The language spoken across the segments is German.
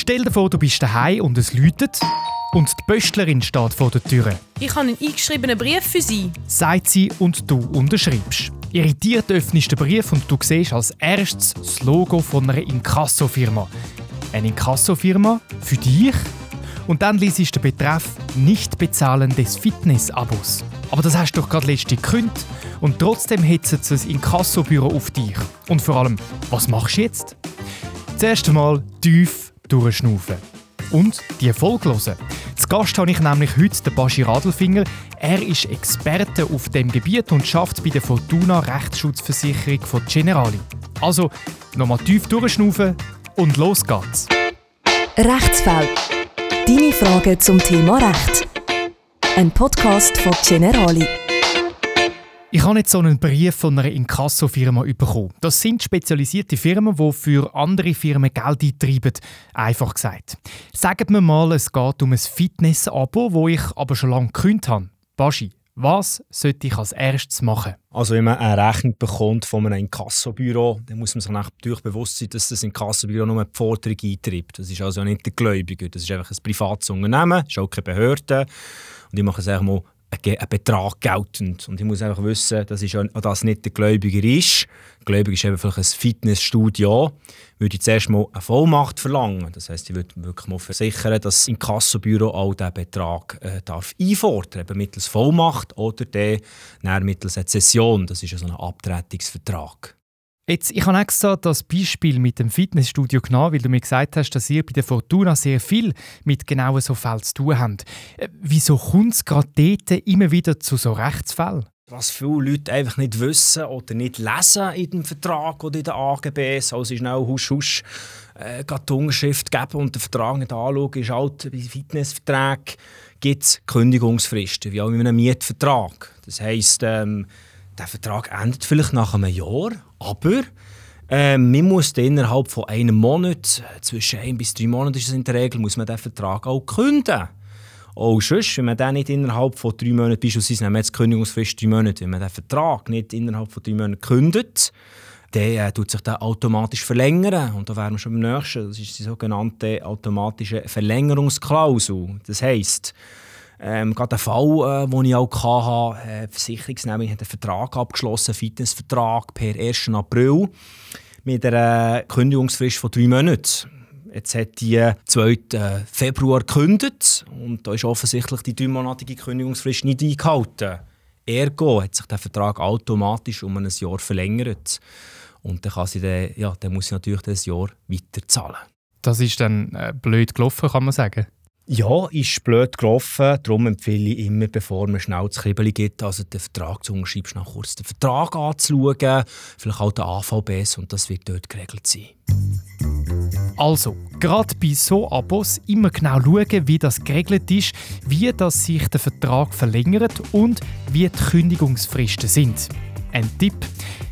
Stell dir vor, du bist daheim und es läutet und die Pöstlerin steht vor der Tür. Ich habe einen eingeschriebenen Brief für Sie. Sagt sie und du unterschreibst. Irritiert öffnest du den Brief und du siehst als erstes das Logo von einer Inkasso-Firma. Eine Inkasso-Firma für dich? Und dann liest du den Betreff «Nicht bezahlen des Fitness-Abos». Aber das hast du doch gerade letztens gekündigt und trotzdem hetzt es ein Inkassobüro auf dich. Und vor allem, was machst du jetzt? Zuerst einmal tief durchschnaufen. Und die hören. Zu Gast habe ich nämlich heute den Baschi Radelfinger. Er ist Experte auf dem Gebiet und schafft bei der Fortuna Rechtsschutzversicherung von Generali. Also, nochmal tief durchschnaufen und los geht's. Rechtsfall. Deine Fragen zum Thema Recht. Ein Podcast von Generali. Ich habe jetzt so einen Brief von einer Inkasso-Firma bekommen. Das sind spezialisierte Firmen, die für andere Firmen Geld eintreiben. Einfach gesagt. Sagt mir mal, es geht um ein Fitness-Abo, wo ich aber schon lange gekündigt habe. Baschi, was sollte ich als erstes machen? Also wenn man eine Rechnung bekommt von einem Inkassobüro, dann muss man sich natürlich bewusst sein, dass das Inkassobüro nur die Forderung eintreibt. Das ist also nicht der Gläubiger, das ist einfach ein privates Unternehmen, das ist auch keine Behörde. Und ich mache es mal einen Betrag geltend. Und ich muss einfach wissen, dass, ich, dass nicht der Gläubiger ist. Der Gläubiger ist eben vielleicht ein Fitnessstudio. Würde ich zuerst mal eine Vollmacht verlangen. Das heisst, ich würde wirklich mal versichern, dass das Inkassobüro auch diesen Betrag äh, darf einfordern darf. Mittels Vollmacht oder dann mittels einer Zession. Das ist ja so ein Abtretungsvertrag. Jetzt, ich habe extra das Beispiel mit dem Fitnessstudio genommen, weil du mir gesagt hast, dass ihr bei der Fortuna sehr viel mit genau so Fällen zu tun habt. Äh, wieso kommt es gerade dort immer wieder zu so Rechtsfällen? Was viele Leute einfach nicht wissen oder nicht lesen in dem Vertrag oder in den AGBs, also schnell husch husch äh, die Unterschrift geben und den Vertrag nicht anschauen, ist halt bei Fitnessverträgen gibt es Kündigungsfristen, wie auch in einem Mietvertrag. Das heisst, ähm, der Vertrag endet vielleicht nach einem Jahr, aber äh, man muss innerhalb von einem Monat, zwischen ein bis drei Monaten ist es in der Regel, muss man den Vertrag auch künden. Auch sonst, wenn man den nicht innerhalb von drei Monaten, beispielsweise nehmen wir jetzt Kündigungsfrist drei Monate, wenn man den Vertrag nicht innerhalb von drei Monaten kündet, dann äh, tut sich der automatisch verlängern. Und da wären wir schon beim nächsten. Das ist die sogenannte automatische Verlängerungsklausel. Das heisst, ähm, gerade ein Fall, äh, den ich auch hatte, äh, Versicherungsnehmung hat einen Vertrag abgeschlossen, einen Fitnessvertrag per 1. April mit einer Kündigungsfrist von drei Monaten. Jetzt hat die 2. Äh, Februar gekündigt und da ist offensichtlich die dreimonatige Kündigungsfrist nicht eingehalten. Ergo hat sich der Vertrag automatisch um ein Jahr verlängert. Und dann, kann sie den, ja, dann muss sie natürlich das Jahr weiterzahlen. Das ist dann äh, blöd gelaufen, kann man sagen. Ja, ist blöd gelaufen. Darum empfehle ich immer, bevor man schnell das Kribbeli gibt, also den Vertrag zu unterschreiben, schnell kurz den Vertrag anzuschauen, vielleicht auch den AVBs und das wird dort geregelt sein. Also, gerade bei so Abos immer genau schauen, wie das geregelt ist, wie das sich der Vertrag verlängert und wie die Kündigungsfristen sind. Ein Tipp: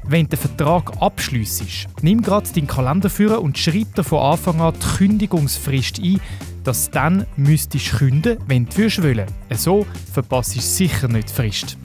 Wenn der Vertrag abschliessest, nimm gerade deinen Kalender und schreib dir von Anfang an die Kündigungsfrist ein, dass du dann müsstest künden, wenn du willst. So verpasst du sicher nicht die Frist.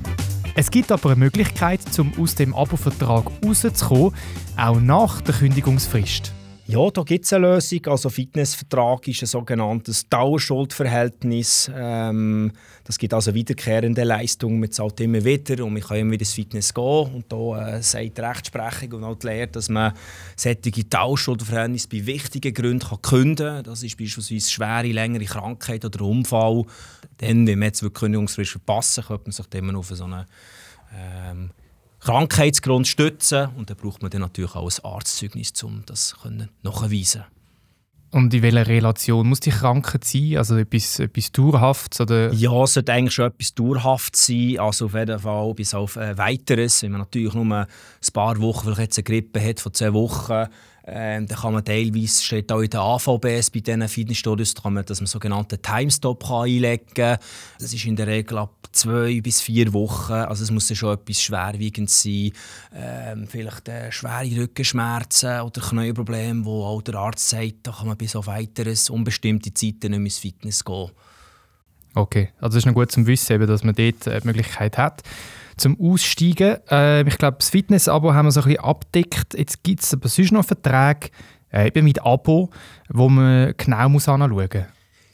Es gibt aber eine Möglichkeit, um aus dem Abo-Vertrag rauszukommen, auch nach der Kündigungsfrist. Ja, da gibt es eine Lösung. Also Fitnessvertrag ist ein sogenanntes Dauerschuldverhältnis. Ähm, das gibt also wiederkehrende Leistungen. Man zahlt immer wieder und man kann immer wieder ins Fitness gehen. Und da äh, sagt die Rechtsprechung und auch die Lehre, dass man solche Dauerschuldverhältnisse bei wichtigen Gründen kann künden kann. Das ist beispielsweise schwere, längere Krankheit oder Unfall. Dann, wenn man jetzt die Kündigungsfrist verpassen könnte man sich dann auf so eine ähm, Krankheitsgrund stützen und dann braucht man dann natürlich auch ein Arztzeugnis, um das nachzuweisen. Und in welcher Relation muss die Krankheit sein? Also etwas, etwas Dauerhaftes? Oder? Ja, es sollte eigentlich schon etwas Dauerhaftes sein. Also auf jeden Fall bis auf äh, Weiteres. Wenn man natürlich nur ein paar Wochen, vielleicht jetzt eine Grippe hat von zwei Wochen, ähm, dann kann man teilweise, steht auch in der AVBS bei diesen Fitnessstudios, kann man, dass man sogenannten Timestop kann einlegen kann. Das ist in der Regel ab zwei bis vier Wochen. Also es muss ja schon etwas Schwerwiegendes sein. Ähm, vielleicht äh, schwere Rückenschmerzen oder Knieprobleme, wo auch der Arzt sagt, da kann man bis auf weiteres unbestimmte Zeiten nicht ins Fitness gehen. Okay, also es ist noch gut zu wissen, eben, dass man dort äh, die Möglichkeit hat zum Aussteigen. Äh, ich glaube, das Fitness-Abo haben wir so ein bisschen abdeckt. Jetzt gibt es aber sonst noch Verträge, äh, mit Abo, wo man genau muss anschauen muss.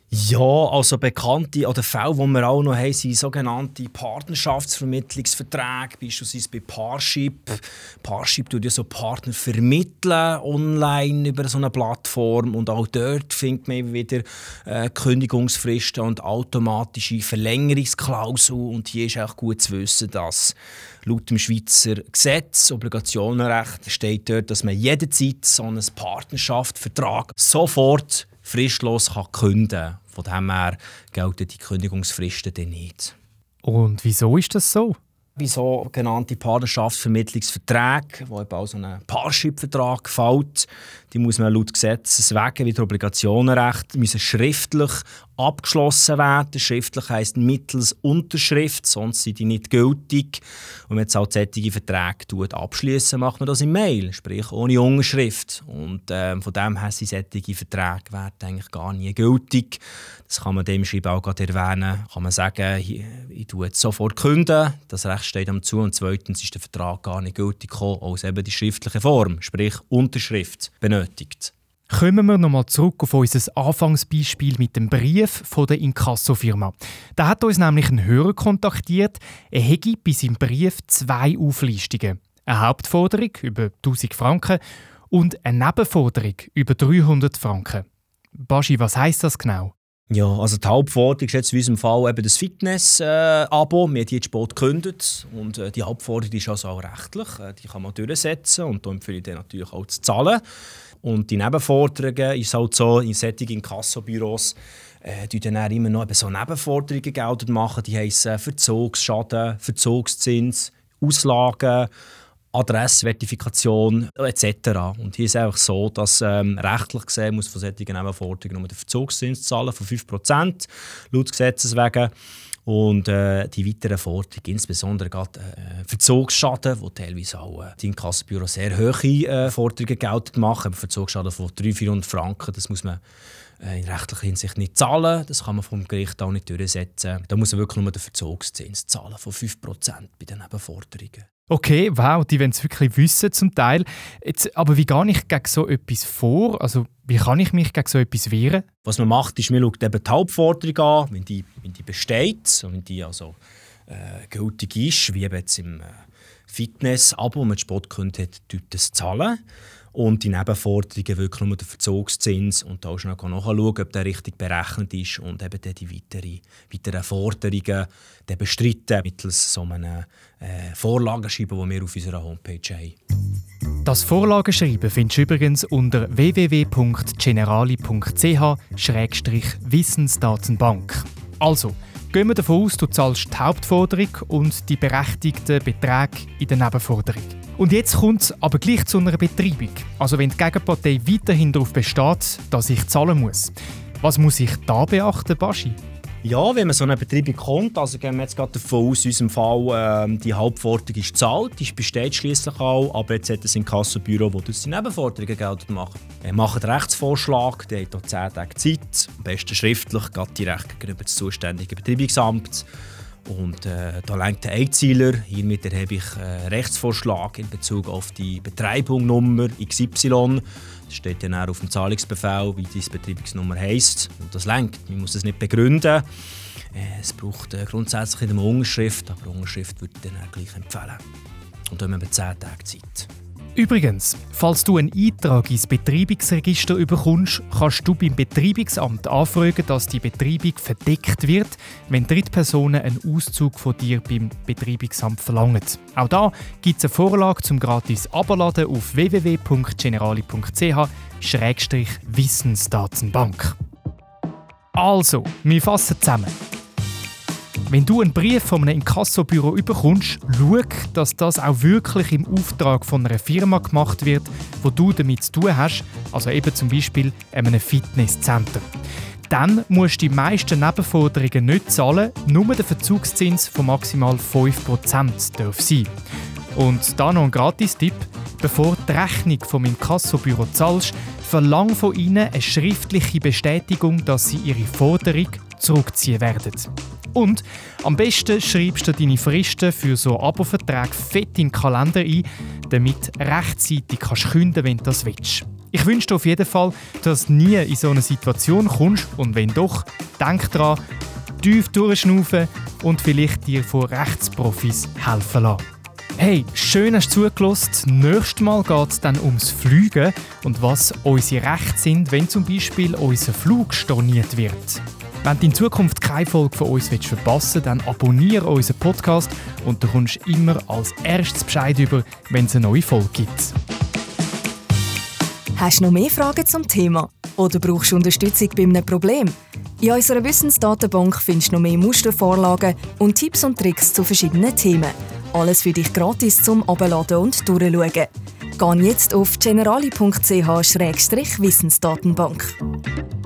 Ja, also bekannte oder Fälle, die wir auch noch haben, sind sogenannte Partnerschaftsvermittlungsverträge, beispielsweise bei Parship. Parship tut ja so Partner vermitteln online über so eine Plattform und auch dort findet man wieder äh, Kündigungsfristen und automatische Verlängerungsklauseln und hier ist auch gut zu wissen, dass laut dem Schweizer Gesetz, Obligationenrecht, steht dort, dass man jederzeit so einen Partnerschaftsvertrag sofort fristlos kann künden kann. Von dem her gelten die Kündigungsfristen dann nicht. Und wieso ist das so? Wie sogenannte Partnerschaftsvermittlungsverträge, wo eben auch so ein Parship-Vertrag fällt, die muss man laut Gesetzes wegen wie Obligationenrecht müssen schriftlich abgeschlossen werden. Schriftlich heisst mittels Unterschrift, sonst sind die nicht gültig. Und wenn man jetzt halt solche Verträge abschließen, macht man das in Mail, sprich ohne Unterschrift. Und äh, von dem her sind solche Verträge werden eigentlich gar nie gültig. Das kann man dem Schreiben auch gerade erwähnen. Kann man sagen, ich, tue jetzt sofort künden, das Recht steht am zu. Und zweitens ist der Vertrag gar nicht gültig gekommen, aus eben die schriftliche Form, sprich Unterschrift benötigt. Kommen wir nochmal zurück auf unser Anfangsbeispiel mit dem Brief von der Inkassofirma. Da hat uns nämlich ein Hörer kontaktiert. Er hätte bei seinem Brief zwei Auflistungen. Eine Hauptforderung über 1000 Franken und eine Nebenforderung über 300 Franken. Baschi, was heißt das genau? Ja, also die Hauptforderung ist jetzt in unserem Fall eben das Fitness-Abo. Wir haben die Sport gekündigt und äh, die Hauptforderung ist also auch rechtlich. Äh, die kann man durchsetzen und da empfehle ich dann natürlich auch zu zahlen. Und die Nebenforderungen ist halt so, in solchen Inkassobüros äh, die dann immer noch eben so Nebenforderungen geltend machen. Die heissen Verzugsschaden, Verzugszins, Auslagen, Adressverifikation etc. Und hier ist es einfach so, dass ähm, rechtlich gesehen muss von solchen Nebenforderungen nur den Verzugszins zahlen von 5% laut Gesetzes wegen. Und äh, die weiteren Forderungen, insbesondere gerade äh, Verzugsschaden, wo teilweise auch äh, die Inkassenbüros sehr hohe äh, Forderungen geltend machen. Verzugsschaden von 300, 400 Franken, das muss man in rechtlicher Hinsicht nicht zahlen. Das kann man vom Gericht auch nicht durchsetzen. Da muss man wirklich nur den Verzugszins zahlen von 5% bei den Nebenforderungen. Okay, wow, die wollen es wirklich wissen zum Teil. Jetzt, aber wie gehe ich gegen so etwas vor? Also wie kann ich mich gegen so etwas wehren? Was man macht, ist, man schaut eben die Hauptforderung an, wenn die, wenn die besteht, wenn die also äh, gültig ist, wie eben jetzt im äh, Fitness-Abo, man Sport könnte, das zahlen und die Nebenforderungen wirklich nur den Verzugszins und da schnell nachschauen, ob der richtig berechnet ist und eben dann die weitere, weiteren Forderungen dann bestreiten mittels so einem äh, Vorlagenschreiben, das wir auf unserer Homepage haben. Das Vorlagenschreiben findest du übrigens unter www.generali.ch-wissensdatenbank. Also, gehen wir davon aus, du zahlst die Hauptforderung und die berechtigten Beträge in der Nebenforderung. Und jetzt kommt es aber gleich zu einer Betreibung. Also wenn die Gegenpartei weiterhin darauf besteht, dass ich zahlen muss. Was muss ich da beachten, Baschi? Ja, wenn man so eine Betreibung kommt, also gehen wir jetzt gerade davon aus, in unserem Fall, äh, die Hauptforderung ist gezahlt, die besteht schließlich auch, aber jetzt hat es ein Kassenbüro, das die Nebenforderungen geltend macht. Er macht einen Rechtsvorschlag, der hat hier 10 Tage Zeit, am besten schriftlich, geht direkt gegenüber das zuständige Betreibungsamt. Und äh, da lenkt der Einzieler. Hiermit erhebe ich äh, Rechtsvorschlag in Bezug auf die Betreibungnummer XY. Das steht dann auch auf dem Zahlungsbefehl, wie diese Betreibungsnummer heisst. Und das lenkt. Man muss es nicht begründen. Äh, es braucht äh, grundsätzlich eine Unterschrift, aber Unterschrift würde ich dann auch gleich empfehlen. Und dann haben wir 10 Tage Zeit. Übrigens, falls du einen Eintrag ins Betreibungsregister bekommst, kannst du beim Betreibungsamt anfragen, dass die Betreibung verdeckt wird, wenn Drittpersonen einen Auszug von dir beim Betreibungsamt verlangen. Auch da gibt es eine Vorlage zum gratis Abladen auf www.generali.ch-wissensdatenbank. Also, wir fassen zusammen. Wenn du einen Brief von einem Inkassobüro bekommst, schau, dass das auch wirklich im Auftrag von einer Firma gemacht wird, wo du damit zu tun hast, also eben zum Beispiel einem Fitnesscenter. Dann musst du die meisten Nebenforderungen nicht zahlen, nur der Verzugszins von maximal 5% darf sein. Und da noch ein Gratis-Tipp. Bevor du die Rechnung vom Inkassobüro zahlst, verlang von ihnen eine schriftliche Bestätigung, dass sie ihre Forderung zurückziehen werden. Und am besten schreibst du deine Fristen für so Abo-Verträge fett in den Kalender ein, damit rechtzeitig kannst künden, wenn du das willst. Ich wünsche dir auf jeden Fall, dass du nie in so eine Situation kommst und wenn doch, denk dran, tief durchschnaufen und vielleicht dir von Rechtsprofis helfen lassen. Hey, schön hast du zugelassen. Nächstes Mal geht es dann ums Fliegen und was unsere Rechte sind, wenn zum Beispiel unser Flug storniert wird. Wenn du in Zukunft keine Folge von uns verpassen willst, dann abonniere unseren Podcast und du kommst immer als erstes Bescheid über, wenn es eine neue Folge gibt. Hast du noch mehr Fragen zum Thema? Oder brauchst du Unterstützung bei einem Problem? In unserer Wissensdatenbank findest du noch mehr Mustervorlagen und Tipps und Tricks zu verschiedenen Themen. Alles für dich gratis zum Abladen und Durchschauen. Geh jetzt auf generali.ch-wissensdatenbank.